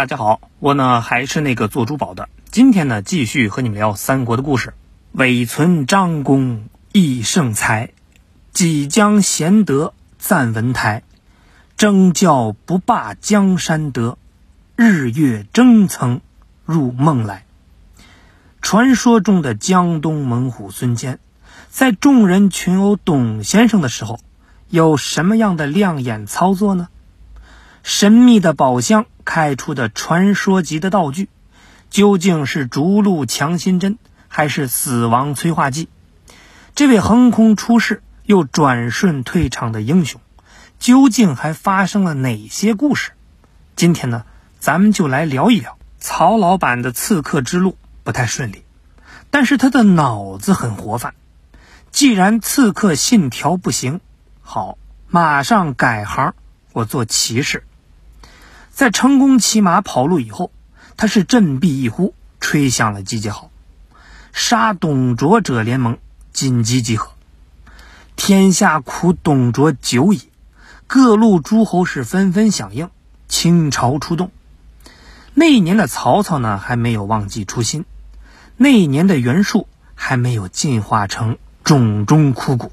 大家好，我呢还是那个做珠宝的。今天呢，继续和你们聊三国的故事。伪存张公益圣才，己将贤德赞文台。征教不罢江山德，日月争曾入梦来。传说中的江东猛虎孙坚，在众人群殴董先生的时候，有什么样的亮眼操作呢？神秘的宝箱开出的传说级的道具，究竟是逐鹿强心针还是死亡催化剂？这位横空出世又转瞬退场的英雄，究竟还发生了哪些故事？今天呢，咱们就来聊一聊曹老板的刺客之路不太顺利，但是他的脑子很活泛。既然刺客信条不行，好，马上改行，我做骑士。在成功骑马跑路以后，他是振臂一呼，吹响了集结号，杀董卓者联盟紧急集合。天下苦董卓久矣，各路诸侯是纷纷响应，倾巢出动。那一年的曹操呢，还没有忘记初心；那一年的袁术还没有进化成冢中枯骨；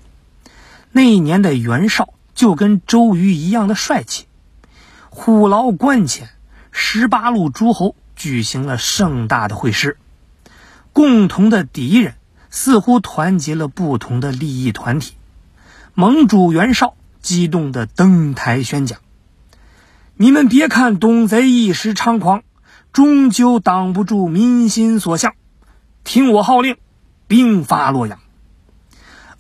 那一年的袁绍就跟周瑜一样的帅气。虎牢关前，十八路诸侯举行了盛大的会师。共同的敌人似乎团结了不同的利益团体。盟主袁绍激动地登台宣讲：“你们别看董贼一时猖狂，终究挡不住民心所向。听我号令，兵发洛阳。”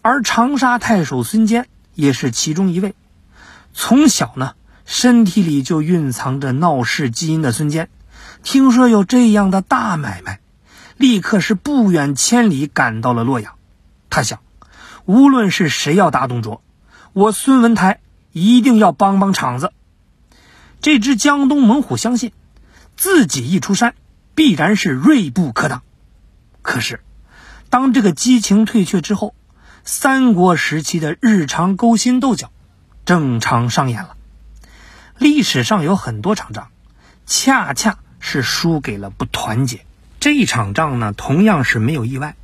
而长沙太守孙坚也是其中一位。从小呢。身体里就蕴藏着闹事基因的孙坚，听说有这样的大买卖，立刻是不远千里赶到了洛阳。他想，无论是谁要打董卓，我孙文台一定要帮帮场子。这只江东猛虎相信，自己一出山，必然是锐不可挡。可是，当这个激情退却之后，三国时期的日常勾心斗角，正常上演了。历史上有很多场仗，恰恰是输给了不团结。这一场仗呢，同样是没有意外。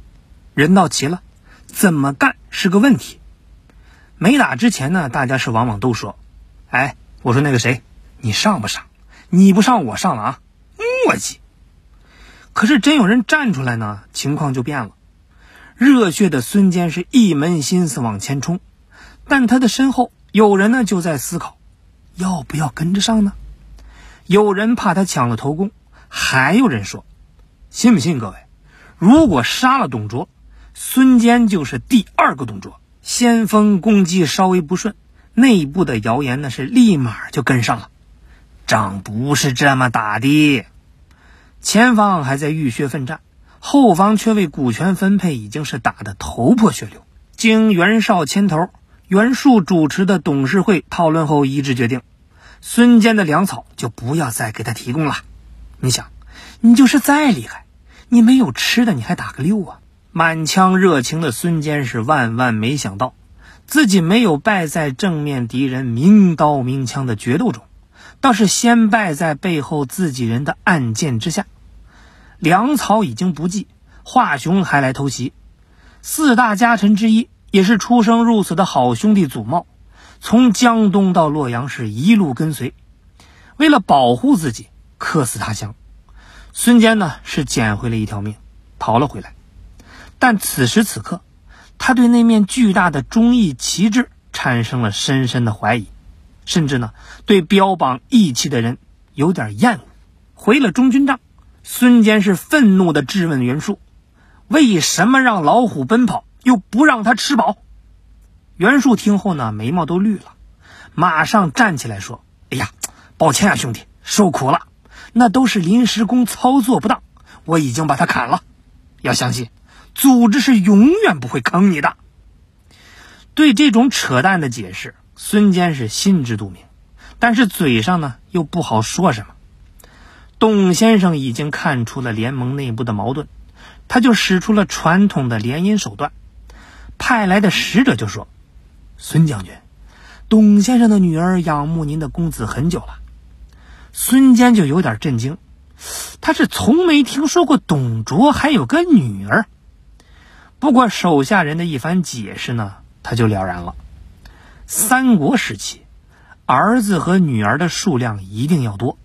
人到齐了，怎么干是个问题。没打之前呢，大家是往往都说：“哎，我说那个谁，你上不上？你不上，我上了啊，磨叽。”可是真有人站出来呢，情况就变了。热血的孙坚是一门心思往前冲，但他的身后有人呢，就在思考。要不要跟着上呢？有人怕他抢了头功，还有人说：“信不信各位？如果杀了董卓，孙坚就是第二个董卓。先锋攻击稍微不顺，内部的谣言呢是立马就跟上了。仗不是这么打的，前方还在浴血奋战，后方却为股权分配已经是打得头破血流。经袁绍牵头。”袁术主持的董事会讨论后一致决定，孙坚的粮草就不要再给他提供了。你想，你就是再厉害，你没有吃的，你还打个六啊？满腔热情的孙坚是万万没想到，自己没有败在正面敌人明刀明枪的决斗中，倒是先败在背后自己人的暗箭之下。粮草已经不济，华雄还来偷袭，四大家臣之一。也是出生入死的好兄弟祖茂，从江东到洛阳是一路跟随，为了保护自己，客死他乡。孙坚呢是捡回了一条命，逃了回来。但此时此刻，他对那面巨大的忠义旗帜产生了深深的怀疑，甚至呢对标榜义气的人有点厌恶。回了中军帐，孙坚是愤怒的质问袁术：“为什么让老虎奔跑？”又不让他吃饱，袁术听后呢，眉毛都绿了，马上站起来说：“哎呀，抱歉啊，兄弟，受苦了。那都是临时工操作不当，我已经把他砍了。要相信，组织是永远不会坑你的。”对这种扯淡的解释，孙坚是心知肚明，但是嘴上呢又不好说什么。董先生已经看出了联盟内部的矛盾，他就使出了传统的联姻手段。派来的使者就说：“孙将军，董先生的女儿仰慕您的公子很久了。孙坚就有点震惊，他是从没听说过董卓还有个女儿。不过手下人的一番解释呢，他就了然了。三国时期，儿子和女儿的数量一定要多，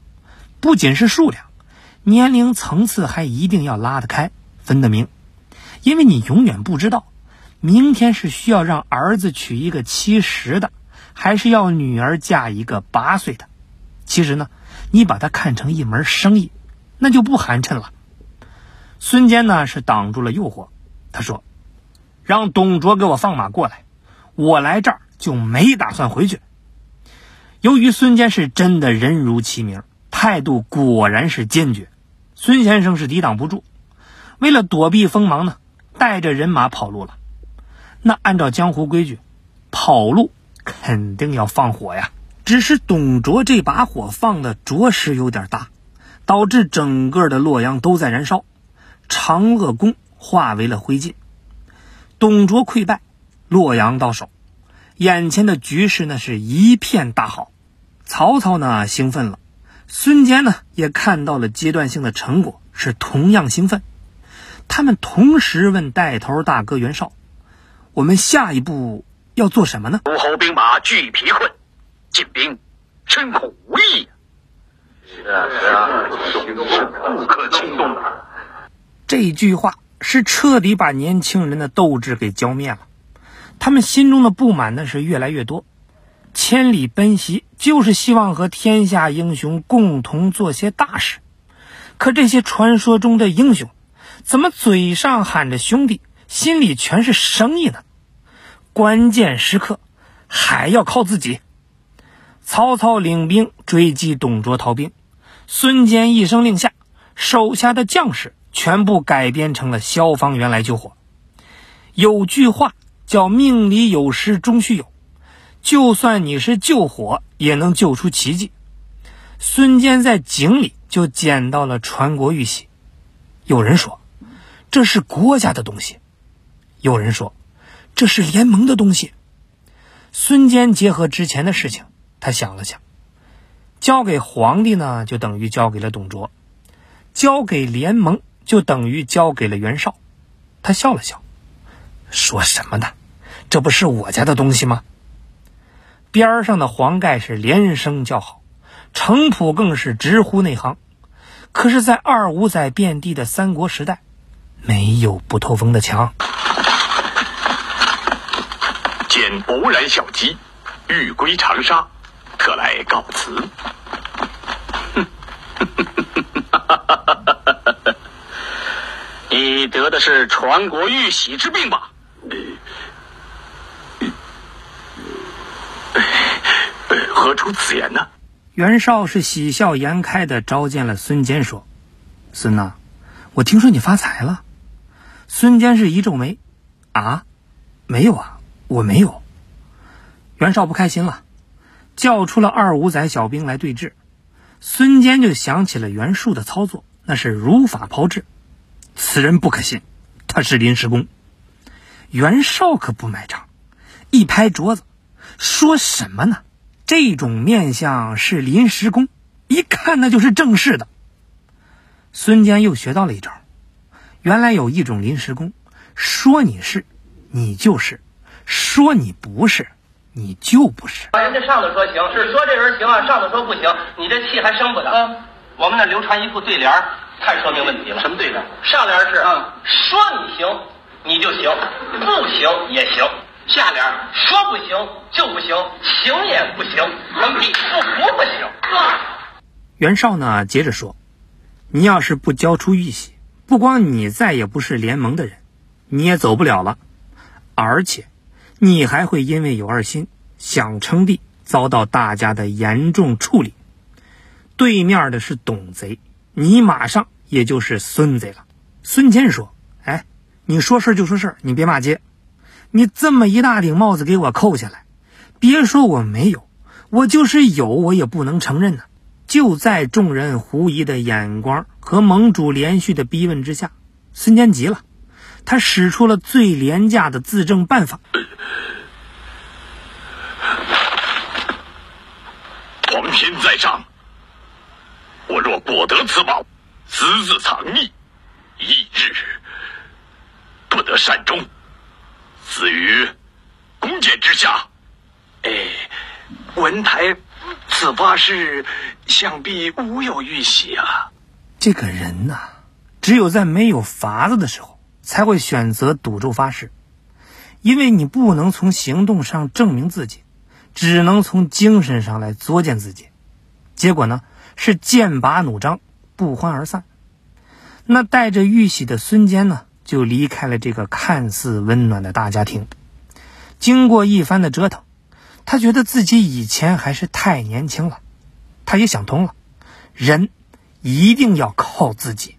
不仅是数量，年龄层次还一定要拉得开，分得明，因为你永远不知道，明天是需要让儿子娶一个七十的，还是要女儿嫁一个八岁的。其实呢，你把它看成一门生意，那就不寒碜了。孙坚呢是挡住了诱惑，他说：“让董卓给我放马过来，我来这儿就没打算回去。”由于孙坚是真的人如其名，态度果然是坚决，孙先生是抵挡不住。为了躲避锋芒呢，带着人马跑路了。那按照江湖规矩，跑路肯定要放火呀。只是董卓这把火放的着实有点大，导致整个的洛阳都在燃烧，长乐宫化为了灰烬。董卓溃败，洛阳到手，眼前的局势呢是一片大好。曹操呢兴奋了，孙坚呢也看到了阶段性的成果，是同样兴奋。他们同时问带头大哥袁绍：“我们下一步要做什么呢？”诸侯兵马俱疲困。进兵，深恐无益。是啊，是啊，行动不可轻动啊！这句话是彻底把年轻人的斗志给浇灭了。他们心中的不满呢是越来越多。千里奔袭就是希望和天下英雄共同做些大事。可这些传说中的英雄，怎么嘴上喊着兄弟，心里全是生意呢？关键时刻还要靠自己。曹操领兵追击董卓逃兵，孙坚一声令下，手下的将士全部改编成了消防员来救火。有句话叫“命里有时终须有”，就算你是救火，也能救出奇迹。孙坚在井里就捡到了传国玉玺，有人说这是国家的东西，有人说这是联盟的东西。孙坚结合之前的事情。他想了想，交给皇帝呢，就等于交给了董卓；交给联盟，就等于交给了袁绍。他笑了笑，说什么呢？这不是我家的东西吗？边上的黄盖是连声叫好，程普更是直呼内行。可是，在二五仔遍地的三国时代，没有不透风的墙。见偶然小机，欲归长沙。特来告辞。你得的是传国玉玺之病吧？何出此言呢？袁绍是喜笑颜开的召见了孙坚，说：“孙呐，我听说你发财了。”孙坚是一皱眉：“啊，没有啊，我没有。”袁绍不开心了。叫出了二五仔小兵来对峙，孙坚就想起了袁术的操作，那是如法炮制。此人不可信，他是临时工。袁绍可不买账，一拍桌子，说什么呢？这种面相是临时工，一看那就是正式的。孙坚又学到了一招，原来有一种临时工，说你是，你就是；说你不是。你就不是，人家上头说行，是说这人行啊，上头说不行，你这气还生不得。嗯，我们那流传一副对联，太说明问题了。什么对联？上联是嗯，说你行，你就行，不行也行；下联说不行就不行，行也不行，你不服不行。袁绍呢，接着说，你要是不交出玉玺，不光你再也不是联盟的人，你也走不了了，而且。你还会因为有二心想称帝，遭到大家的严重处理。对面的是董贼，你马上也就是孙贼了。孙坚说：“哎，你说事就说事你别骂街。你这么一大顶帽子给我扣下来，别说我没有，我就是有，我也不能承认呢。”就在众人狐疑的眼光和盟主连续的逼问之下，孙坚急了。他使出了最廉价的自证办法。王天在上，我若果得此宝，私自藏匿，一日不得善终，死于弓箭之下。哎，文台，此发誓想必无有玉玺啊。这个人呐，只有在没有法子的时候，才会选择赌咒发誓，因为你不能从行动上证明自己，只能从精神上来作践自己。结果呢，是剑拔弩张，不欢而散。那带着玉玺的孙坚呢，就离开了这个看似温暖的大家庭。经过一番的折腾。他觉得自己以前还是太年轻了，他也想通了，人一定要靠自己。